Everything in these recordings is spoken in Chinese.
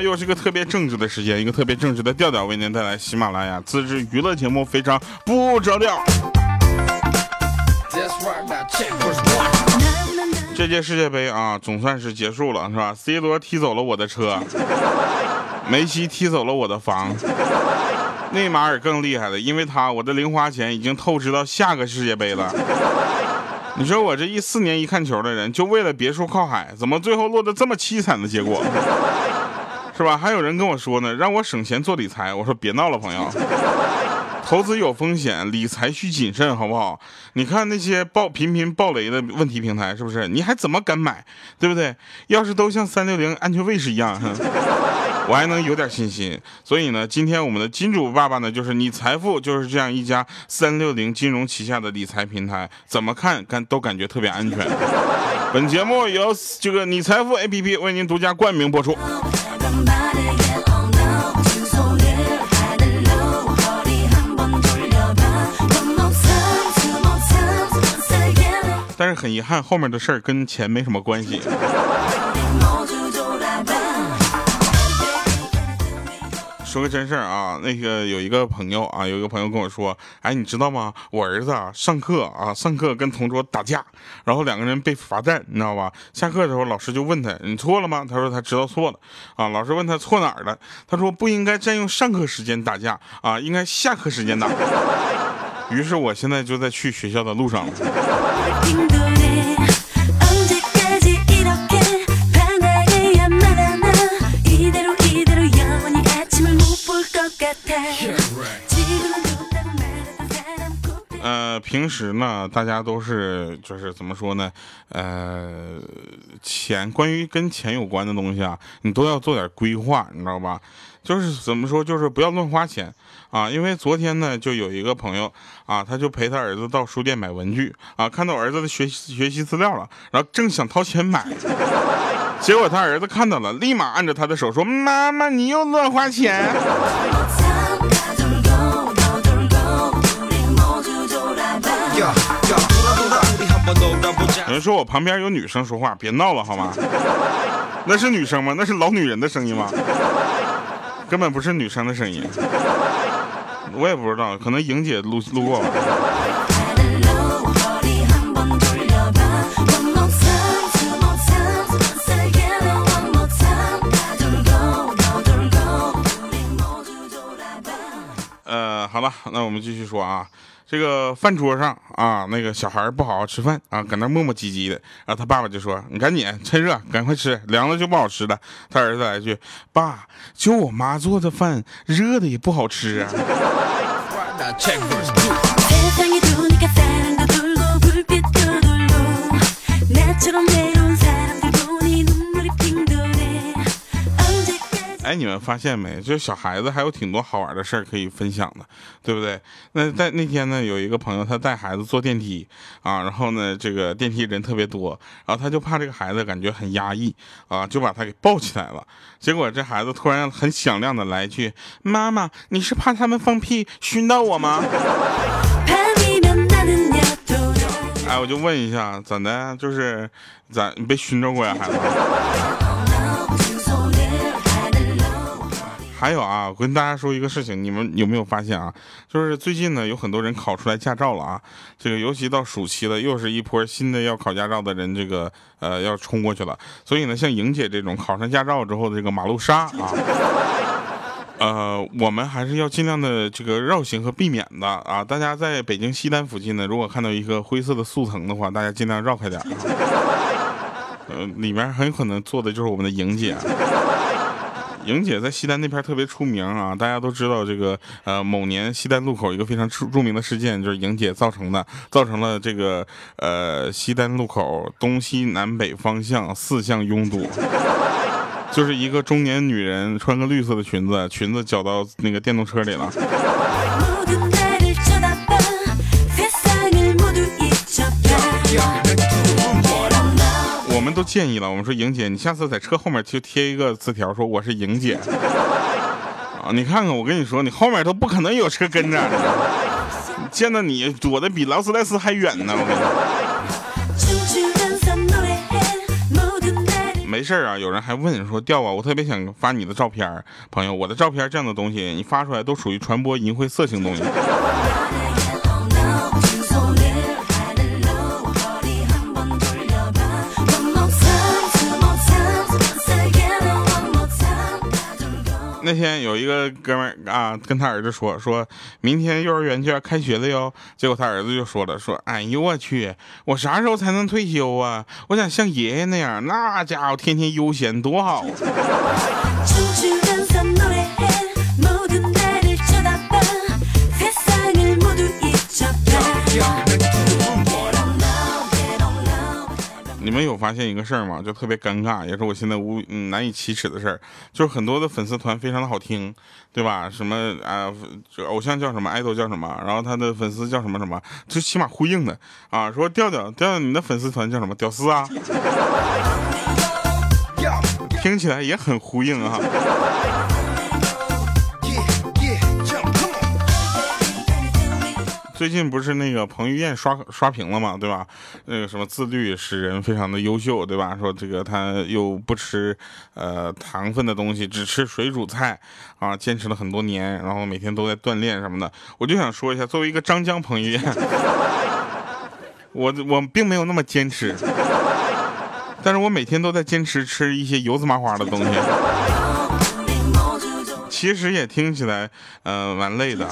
又是一个特别正直的时间，一个特别正直的调调，为您带来喜马拉雅自制娱乐节目，非常不着调。这届世界杯啊，总算是结束了，是吧？C 罗踢走了我的车，梅西踢走了我的房，内马尔更厉害了，因为他我的零花钱已经透支到下个世界杯了。你说我这一四年一看球的人，就为了别墅靠海，怎么最后落得这么凄惨的结果？是吧？还有人跟我说呢，让我省钱做理财，我说别闹了，朋友。投资有风险，理财需谨慎，好不好？你看那些爆频频爆雷的问题平台，是不是？你还怎么敢买，对不对？要是都像三六零安全卫士一样，我还能有点信心。所以呢，今天我们的金主爸爸呢，就是你财富就是这样一家三六零金融旗下的理财平台，怎么看感都感觉特别安全。本节目由这个你财富 APP 为您独家冠名播出。但是很遗憾，后面的事儿跟钱没什么关系。说个真事儿啊，那个有一个朋友啊，有一个朋友跟我说，哎，你知道吗？我儿子啊，上课啊，上课跟同桌打架，然后两个人被罚站，你知道吧？下课的时候，老师就问他，你错了吗？他说他知道错了。啊，老师问他错哪儿了？他说不应该占用上课时间打架啊，应该下课时间打。于是我现在就在去学校的路上了。平时呢，大家都是就是怎么说呢？呃，钱，关于跟钱有关的东西啊，你都要做点规划，你知道吧？就是怎么说，就是不要乱花钱啊。因为昨天呢，就有一个朋友啊，他就陪他儿子到书店买文具啊，看到儿子的学习学习资料了，然后正想掏钱买，结果他儿子看到了，立马按着他的手说：“妈妈，你又乱花钱。” 说我旁边有女生说话，别闹了好吗？那是女生吗？那是老女人的声音吗？根本不是女生的声音，我也不知道，可能莹姐路路过吧。呃，好了，那我们继续说啊。这个饭桌上啊，那个小孩不好好吃饭啊，搁那磨磨唧唧的。然后他爸爸就说：“你赶紧趁热，赶快吃，凉了就不好吃了。”他儿子来一句：“爸，就我妈做的饭，热的也不好吃啊。”哎，你们发现没？就是小孩子还有挺多好玩的事儿可以分享的，对不对？那在那天呢，有一个朋友他带孩子坐电梯啊，然后呢，这个电梯人特别多，然后他就怕这个孩子感觉很压抑啊，就把他给抱起来了。结果这孩子突然很响亮的来一句：“妈妈，你是怕他们放屁熏到我吗？” 哎，我就问一下，怎的？就是咋你被熏着过呀，孩子？还有啊，我跟大家说一个事情，你们有没有发现啊？就是最近呢，有很多人考出来驾照了啊。这个尤其到暑期了，又是一波新的要考驾照的人，这个呃要冲过去了。所以呢，像莹姐这种考上驾照之后的这个马路杀啊，呃，我们还是要尽量的这个绕行和避免的啊。大家在北京西单附近呢，如果看到一个灰色的速腾的话，大家尽量绕开点。呃，里面很有可能坐的就是我们的莹姐。莹姐在西单那片特别出名啊，大家都知道这个呃某年西单路口一个非常著著名的事件，就是莹姐造成的，造成了这个呃西单路口东西南北方向四向拥堵，就是一个中年女人穿个绿色的裙子，裙子绞到那个电动车里了。们都建议了，我们说莹姐，你下次在车后面就贴一个字条，说我是莹姐啊。你看看，我跟你说，你后面都不可能有车跟着，见到你躲的比劳斯莱斯还远呢。我跟你说，没没事啊，有人还问说调啊，我特别想发你的照片，朋友，我的照片这样的东西，你发出来都属于传播淫秽色情东西。那天有一个哥们儿啊，跟他儿子说，说明天幼儿园就要开学了哟。结果他儿子就说了，说哎呦我去，我啥时候才能退休啊？我想像爷爷那样，那家伙天天悠闲多好。发现一个事儿嘛？就特别尴尬，也是我现在无难以启齿的事儿，就是很多的粉丝团非常的好听，对吧？什么啊，偶像叫什么，爱豆叫什么，然后他的粉丝叫什么什么，最起码呼应的啊。说调调调调，你的粉丝团叫什么？屌丝啊，听起来也很呼应啊。最近不是那个彭于晏刷刷屏了嘛，对吧？那个什么自律使人非常的优秀，对吧？说这个他又不吃呃糖分的东西，只吃水煮菜啊，坚持了很多年，然后每天都在锻炼什么的。我就想说一下，作为一个张江彭于晏，我我并没有那么坚持，但是我每天都在坚持吃一些油滋麻花的东西，其实也听起来呃蛮累的。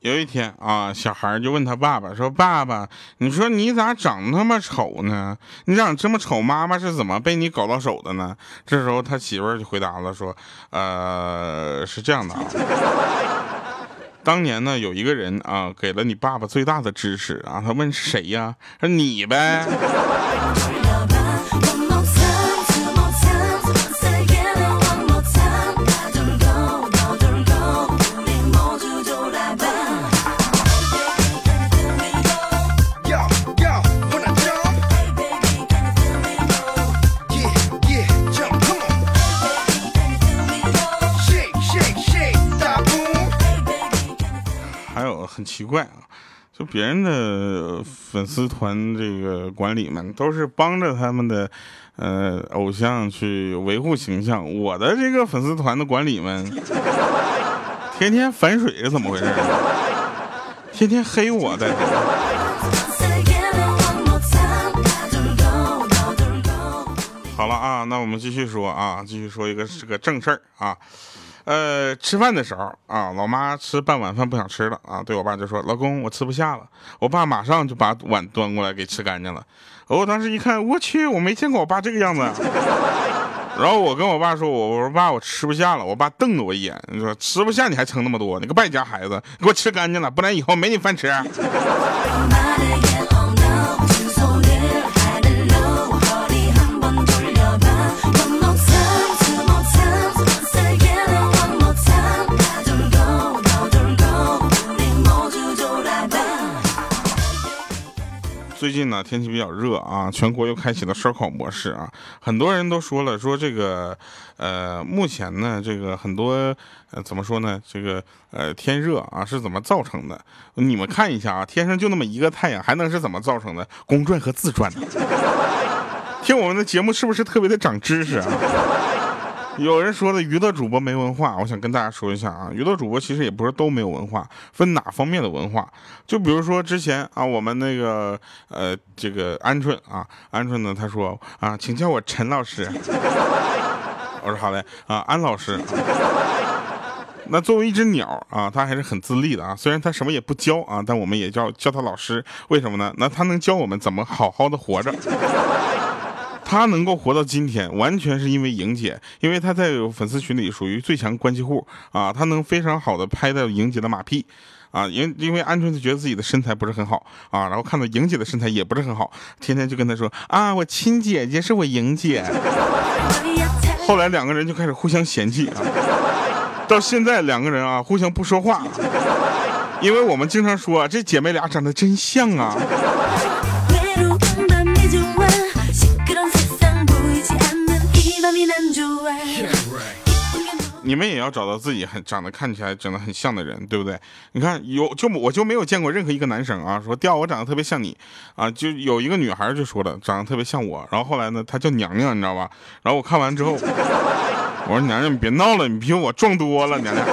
有一天啊，小孩就问他爸爸说：“爸爸，你说你咋长那么丑呢？你长这么丑，妈妈是怎么被你搞到手的呢？”这时候他媳妇儿就回答了说：“呃，是这样的啊。”当年呢，有一个人啊，给了你爸爸最大的支持啊。他问谁呀？说你呗。奇怪啊，就别人的粉丝团这个管理们都是帮着他们的呃偶像去维护形象，我的这个粉丝团的管理们天天反水是怎么回事？天天黑我的。好了啊，那我们继续说啊，继续说一个是个正事儿啊。呃，吃饭的时候啊，老妈吃半碗饭不想吃了啊，对我爸就说：“老公，我吃不下了。”我爸马上就把碗端过来给吃干净了。我当时一看，我去，我没见过我爸这个样子。然后我跟我爸说：“我我说爸，我吃不下了。”我爸瞪了我一眼，说吃不下你还盛那么多，你个败家孩子，给我吃干净了，不然以后没你饭吃。最近呢，天气比较热啊，全国又开启了烧烤模式啊。很多人都说了，说这个，呃，目前呢，这个很多，呃，怎么说呢？这个，呃，天热啊，是怎么造成的？你们看一下啊，天上就那么一个太阳，还能是怎么造成的？公转和自转的。听我们的节目是不是特别的长知识啊？有人说的娱乐主播没文化，我想跟大家说一下啊，娱乐主播其实也不是都没有文化，分哪方面的文化。就比如说之前啊，我们那个呃，这个鹌鹑啊，鹌鹑呢，他说啊，请叫我陈老师。我说好嘞啊，安老师。那作为一只鸟啊，他还是很自立的啊，虽然他什么也不教啊，但我们也叫叫他老师。为什么呢？那他能教我们怎么好好的活着。他能够活到今天，完全是因为莹姐，因为他在粉丝群里属于最强关系户啊，他能非常好的拍到莹姐的马屁啊，因因为鹌鹑就觉得自己的身材不是很好啊，然后看到莹姐的身材也不是很好，天天就跟他说啊，我亲姐姐是我莹姐，后来两个人就开始互相嫌弃啊。到现在两个人啊互相不说话，因为我们经常说这姐妹俩长得真像啊。你们也要找到自己很长得看起来长得很像的人，对不对？你看有就我就没有见过任何一个男生啊说调我长得特别像你啊，就有一个女孩就说了长得特别像我，然后后来呢她叫娘娘，你知道吧？然后我看完之后，我说娘娘你别闹了，你比我壮多了，娘娘。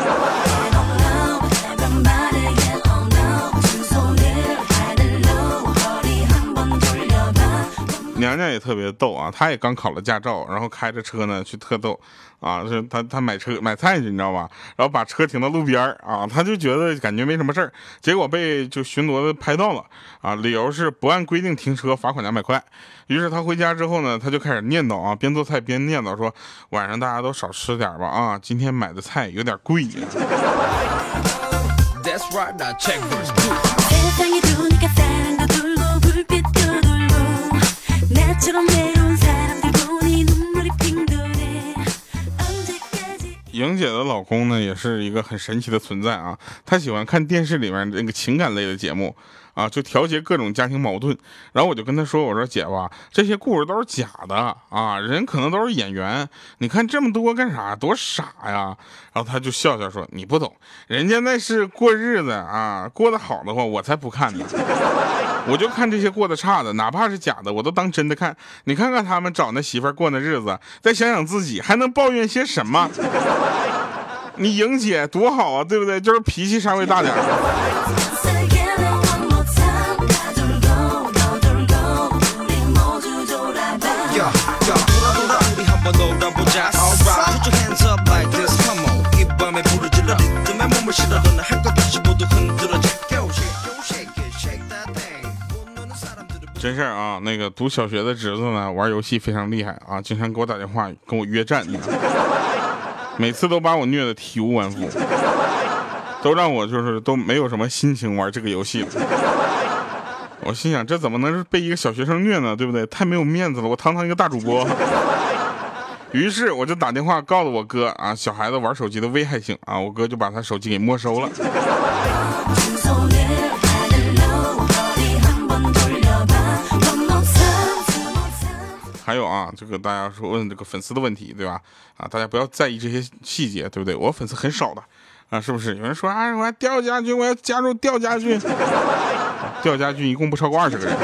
娘娘也特别逗啊，她也刚考了驾照，然后开着车呢去特逗，啊，是她她买车买菜去，你知道吧？然后把车停到路边啊，她就觉得感觉没什么事儿，结果被就巡逻的拍到了啊，理由是不按规定停车，罚款两百块。于是她回家之后呢，她就开始念叨啊，边做菜边念叨说，晚上大家都少吃点吧啊，今天买的菜有点贵呀。莹姐的老公呢，也是一个很神奇的存在啊。他喜欢看电视里面那个情感类的节目啊，就调节各种家庭矛盾。然后我就跟他说：“我说姐吧，这些故事都是假的啊，人可能都是演员。你看这么多干啥？多傻呀！”然后他就笑笑说：“你不懂，人家那是过日子啊，过得好的话，我才不看呢。”我就看这些过得差的，哪怕是假的，我都当真的看。你看看他们找那媳妇过那日子，再想想自己，还能抱怨些什么？你莹姐多好啊，对不对？就是脾气稍微大点。真事儿啊，那个读小学的侄子呢，玩游戏非常厉害啊，经常给我打电话跟我约战，每次都把我虐得体无完肤，都让我就是都没有什么心情玩这个游戏了。我心想，这怎么能是被一个小学生虐呢？对不对？太没有面子了，我堂堂一个大主播。于是我就打电话告诉我哥啊，小孩子玩手机的危害性啊，我哥就把他手机给没收了。还有啊，这个大家说问这个粉丝的问题，对吧？啊，大家不要在意这些细节，对不对？我粉丝很少的，啊，是不是？有人说啊，我要调家军，我要加入调家军。调家军一共不超过二十个人，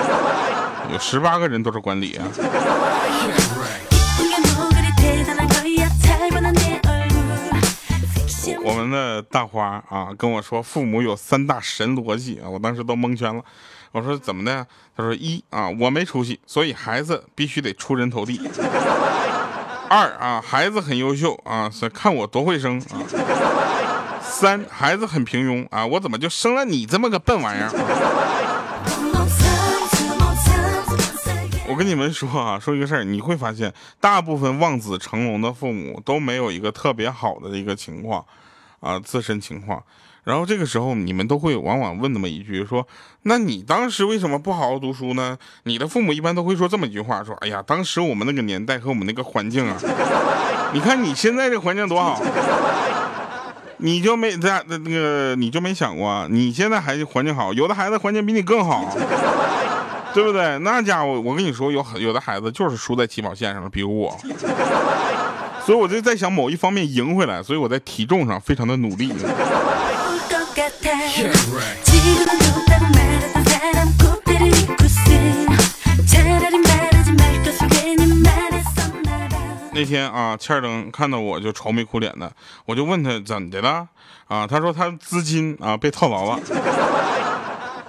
有十八个人都是管理啊。我们的大花啊跟我说，父母有三大神逻辑啊，我当时都蒙圈了。我说怎么的？他说一啊，我没出息，所以孩子必须得出人头地。二啊，孩子很优秀啊，是看我多会生啊。三，孩子很平庸啊，我怎么就生了你这么个笨玩意儿？我跟你们说啊，说一个事儿，你会发现，大部分望子成龙的父母都没有一个特别好的一个情况啊，自身情况。然后这个时候，你们都会往往问那么一句，说：“那你当时为什么不好好读书呢？”你的父母一般都会说这么一句话：“说，哎呀，当时我们那个年代和我们那个环境啊，你看你现在这环境多好，你就没在那个你就没想过，你现在孩子环境好，有的孩子环境比你更好，对不对？那家伙，我跟你说，有有的孩子就是输在起跑线上了，比如我，所以我就在想某一方面赢回来，所以我在体重上非常的努力。”那天啊，欠儿登看到我就愁眉苦脸的，我就问他怎的了啊？他说他资金啊被套牢了。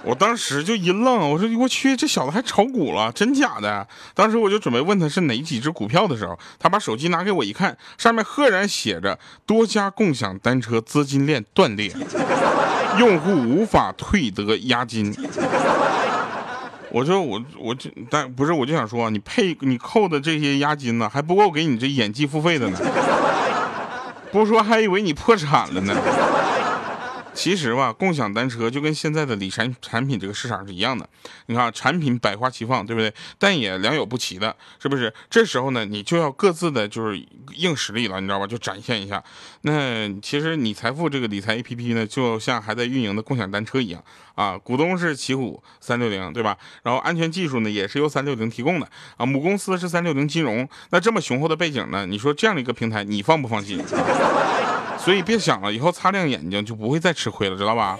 我当时就一愣，我说我去，这小子还炒股了，真假的？当时我就准备问他是哪几只股票的时候，他把手机拿给我一看，上面赫然写着多家共享单车资金链断裂，用户无法退得押金。我说我我就但不是，我就想说，你配你扣的这些押金呢，还不够给你这演技付费的呢，不说还以为你破产了呢。其实吧，共享单车就跟现在的理财产品这个市场是一样的。你看，产品百花齐放，对不对？但也良莠不齐的，是不是？这时候呢，你就要各自的就是硬实力了，你知道吧？就展现一下。那其实你财富这个理财 APP 呢，就像还在运营的共享单车一样啊，股东是奇虎三六零，对吧？然后安全技术呢，也是由三六零提供的啊，母公司是三六零金融。那这么雄厚的背景呢，你说这样的一个平台，你放不放心？所以别想了，以后擦亮眼睛就不会再吃亏了，知道吧？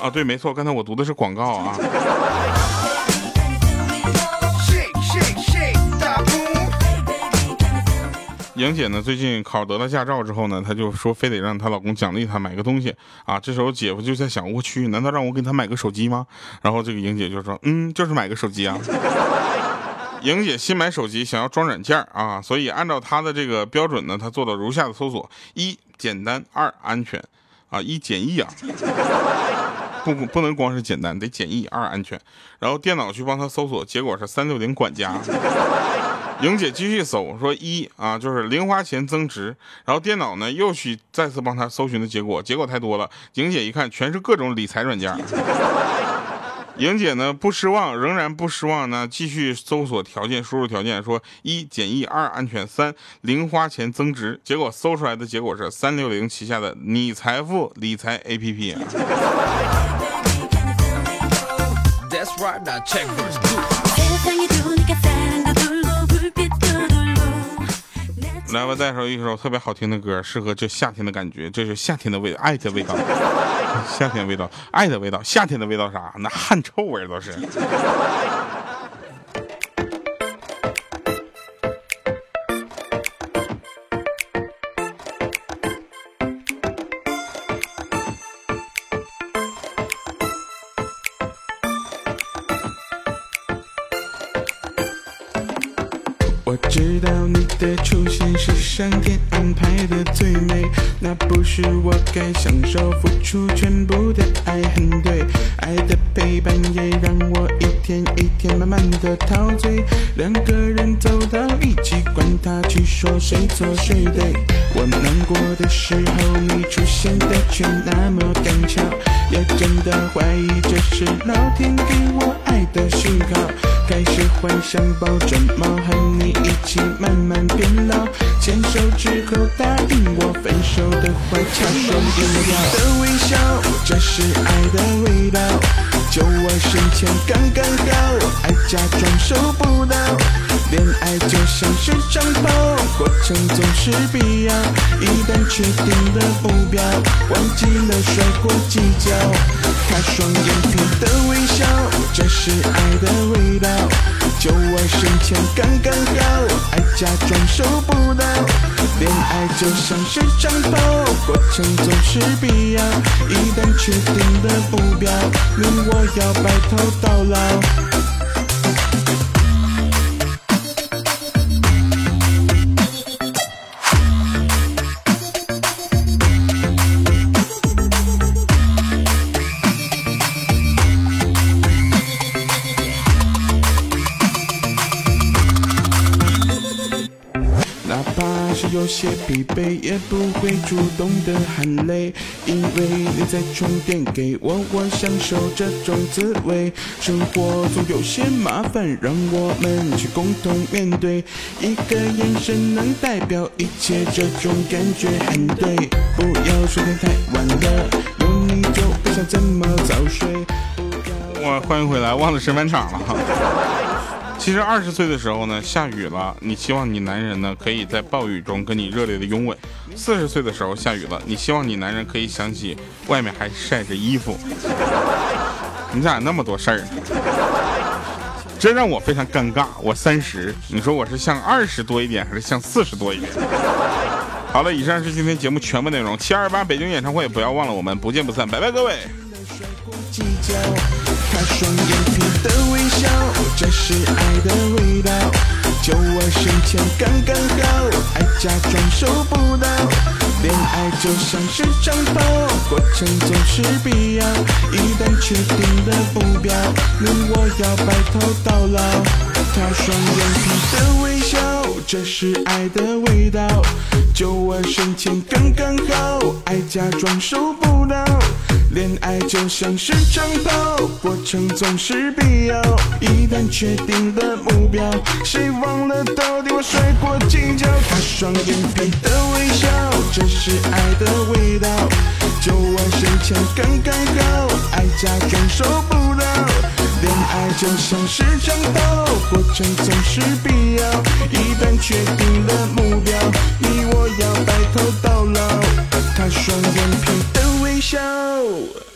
啊，对，没错，刚才我读的是广告啊。莹姐呢，最近考得了驾照之后呢，她就说非得让她老公奖励她买个东西啊。这时候姐夫就在想，我去，难道让我给她买个手机吗？然后这个莹姐就说，嗯，就是买个手机啊。莹姐新买手机，想要装软件啊，所以按照她的这个标准呢，她做了如下的搜索：一、简单；二、安全。啊，一简易啊，不不能光是简单，得简易；二、安全。然后电脑去帮她搜索，结果是三六零管家。莹姐继续搜，说一啊，就是零花钱增值。然后电脑呢又去再次帮她搜寻的结果，结果太多了。莹姐一看，全是各种理财软件。莹姐呢不失望，仍然不失望呢，继续搜索条件，输入条件说一简易，二安全，三零花钱增值。结果搜出来的结果是三六零旗下的你财富理财 APP。来吧，再说一首特别好听的歌，适合这夏天的感觉，这是夏天的味，爱的味道，夏天味道，爱的味道，夏天的味道啥？那汗臭味都是。是我该享受，付出全部的爱很对，爱的陪伴也让我一天一的陶醉，两个人走到一起，管他去说谁错谁对。我难过的时候，你出现的却那么刚巧，也真的怀疑这是老天给我爱的讯号，开始幻想抱着猫和你。一起慢慢变老，牵手之后答应我分手的话，掐双眼的微笑，这是爱的味道。就我身前刚刚好，爱假装收不到。恋爱就像是长跑，过程总是必要。一旦确定了目标，忘记了摔过几跤。他双眼皮的微笑，这是爱的味道。就我身前刚刚好，爱假装收不到。恋爱就像是长跑，过程总是必要。一旦确定的目标，你我要白头到老。有些疲惫，也不会主动的喊累，因为你在充电给我，我享受这种滋味。生活总有些麻烦，让我们去共同面对。一个眼神能代表一切，这种感觉很对。不要说天太晚了，有你就不想怎么早睡。我欢迎回来，忘了升班场了哈。其实二十岁的时候呢，下雨了，你希望你男人呢可以在暴雨中跟你热烈的拥吻；四十岁的时候下雨了，你希望你男人可以想起外面还晒着衣服。你咋那么多事儿？这让我非常尴尬。我三十，你说我是像二十多一点，还是像四十多一点？好了，以上是今天节目全部内容。七二八北京演唱会，不要忘了我们不见不散，拜拜，各位。他双眼皮的微笑，这是爱的味道。就我身前刚刚好，爱假装收不到。恋爱就像是长跑，过程总是必要。一旦确定的目标，你我要白头到老。他双眼皮的微笑。这是爱的味道。就我身前刚刚好，爱假装收不到。恋爱就像是战斗，过程总是必要。一旦确定了目标，谁忘了到底我摔过几跤？她双眼皮的微笑，这是爱的味道。酒窝深浅刚刚好，爱家感受不到。恋爱就像是战斗，过程总是必要。一旦确定了目标，你我要白头到老。她双眼皮的。Show.